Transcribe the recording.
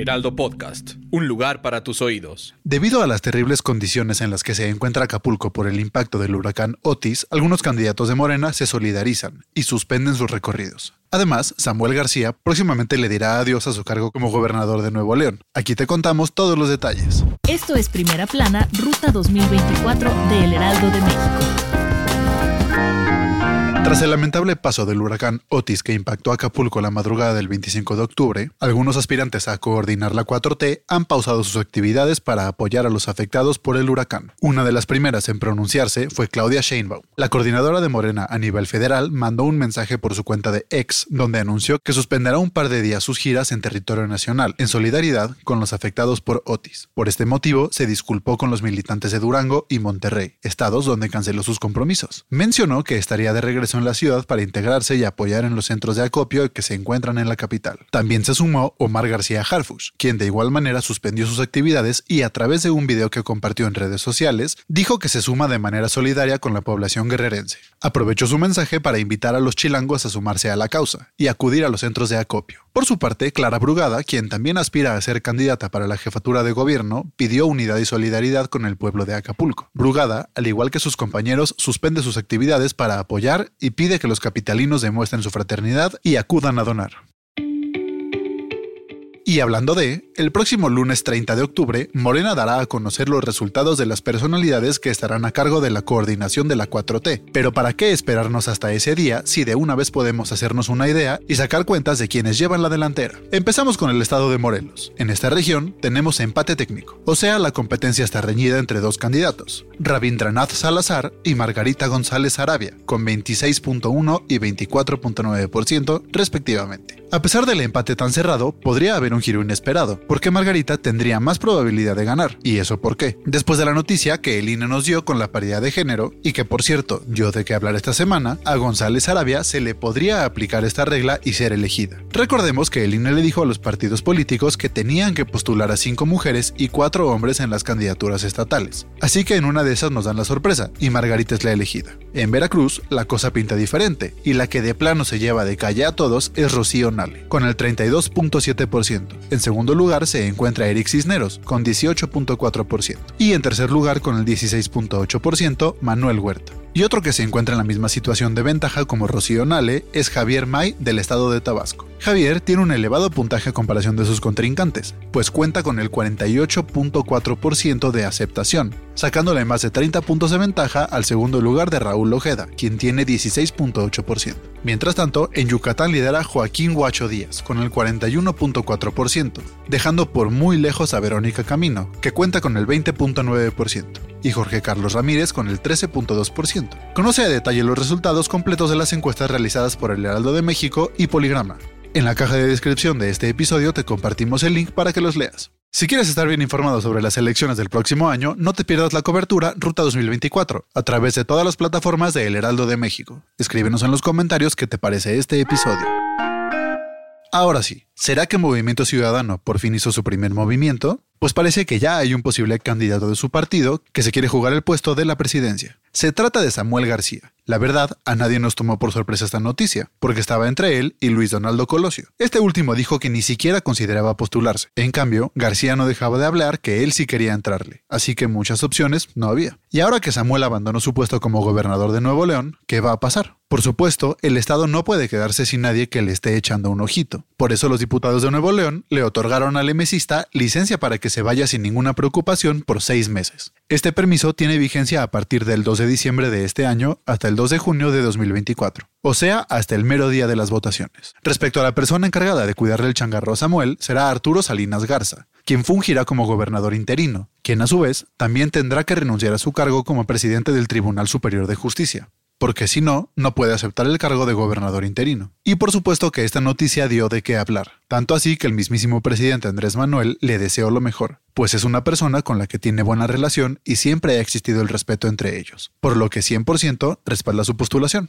Heraldo Podcast, un lugar para tus oídos. Debido a las terribles condiciones en las que se encuentra Acapulco por el impacto del huracán Otis, algunos candidatos de Morena se solidarizan y suspenden sus recorridos. Además, Samuel García próximamente le dirá adiós a su cargo como gobernador de Nuevo León. Aquí te contamos todos los detalles. Esto es Primera Plana, Ruta 2024 de El Heraldo de México. Tras el lamentable paso del huracán Otis que impactó Acapulco la madrugada del 25 de octubre, algunos aspirantes a coordinar la 4T han pausado sus actividades para apoyar a los afectados por el huracán. Una de las primeras en pronunciarse fue Claudia Sheinbaum. La coordinadora de Morena a nivel federal mandó un mensaje por su cuenta de ex donde anunció que suspenderá un par de días sus giras en territorio nacional en solidaridad con los afectados por Otis. Por este motivo, se disculpó con los militantes de Durango y Monterrey, estados donde canceló sus compromisos. Mencionó que estaría de regreso en la ciudad para integrarse y apoyar en los centros de acopio que se encuentran en la capital. También se sumó Omar García Harfush, quien de igual manera suspendió sus actividades y a través de un video que compartió en redes sociales, dijo que se suma de manera solidaria con la población guerrerense. Aprovechó su mensaje para invitar a los chilangos a sumarse a la causa y acudir a los centros de acopio. Por su parte, Clara Brugada, quien también aspira a ser candidata para la jefatura de gobierno, pidió unidad y solidaridad con el pueblo de Acapulco. Brugada, al igual que sus compañeros, suspende sus actividades para apoyar y pide que los capitalinos demuestren su fraternidad y acudan a donar. Y hablando de, el próximo lunes 30 de octubre, Morena dará a conocer los resultados de las personalidades que estarán a cargo de la coordinación de la 4T. Pero ¿para qué esperarnos hasta ese día si de una vez podemos hacernos una idea y sacar cuentas de quienes llevan la delantera? Empezamos con el estado de Morelos. En esta región tenemos empate técnico, o sea, la competencia está reñida entre dos candidatos, Rabindranath Salazar y Margarita González Arabia, con 26.1 y 24.9% respectivamente. A pesar del empate tan cerrado, podría haber un giro inesperado, porque Margarita tendría más probabilidad de ganar. ¿Y eso por qué? Después de la noticia que el INE nos dio con la paridad de género, y que por cierto, yo de qué hablar esta semana, a González Arabia se le podría aplicar esta regla y ser elegida. Recordemos que el INE le dijo a los partidos políticos que tenían que postular a cinco mujeres y cuatro hombres en las candidaturas estatales. Así que en una de esas nos dan la sorpresa, y Margarita es la elegida. En Veracruz, la cosa pinta diferente, y la que de plano se lleva de calle a todos es Rocío con el 32.7%. En segundo lugar se encuentra Eric Cisneros, con 18.4%. Y en tercer lugar, con el 16.8%, Manuel Huerta. Y otro que se encuentra en la misma situación de ventaja como Rocío Nale es Javier May del estado de Tabasco. Javier tiene un elevado puntaje a comparación de sus contrincantes, pues cuenta con el 48.4% de aceptación, sacándole más de 30 puntos de ventaja al segundo lugar de Raúl Ojeda, quien tiene 16.8%. Mientras tanto, en Yucatán lidera Joaquín Huacho Díaz, con el 41.4%, dejando por muy lejos a Verónica Camino, que cuenta con el 20.9%, y Jorge Carlos Ramírez con el 13.2%. Conoce a detalle los resultados completos de las encuestas realizadas por el Heraldo de México y Poligrama. En la caja de descripción de este episodio te compartimos el link para que los leas. Si quieres estar bien informado sobre las elecciones del próximo año, no te pierdas la cobertura Ruta 2024 a través de todas las plataformas de El Heraldo de México. Escríbenos en los comentarios qué te parece este episodio. Ahora sí, ¿será que Movimiento Ciudadano por fin hizo su primer movimiento? Pues parece que ya hay un posible candidato de su partido que se quiere jugar el puesto de la presidencia. Se trata de Samuel García. La verdad, a nadie nos tomó por sorpresa esta noticia, porque estaba entre él y Luis Donaldo Colosio. Este último dijo que ni siquiera consideraba postularse. En cambio, García no dejaba de hablar que él sí quería entrarle, así que muchas opciones no había. Y ahora que Samuel abandonó su puesto como gobernador de Nuevo León, ¿qué va a pasar? Por supuesto, el Estado no puede quedarse sin nadie que le esté echando un ojito. Por eso los diputados de Nuevo León le otorgaron al emesista licencia para se vaya sin ninguna preocupación por seis meses. Este permiso tiene vigencia a partir del 2 de diciembre de este año hasta el 2 de junio de 2024, o sea, hasta el mero día de las votaciones. Respecto a la persona encargada de cuidarle el changarro a Samuel, será Arturo Salinas Garza, quien fungirá como gobernador interino, quien a su vez también tendrá que renunciar a su cargo como presidente del Tribunal Superior de Justicia. Porque si no, no puede aceptar el cargo de gobernador interino. Y por supuesto que esta noticia dio de qué hablar, tanto así que el mismísimo presidente Andrés Manuel le deseó lo mejor, pues es una persona con la que tiene buena relación y siempre ha existido el respeto entre ellos, por lo que 100% respalda su postulación.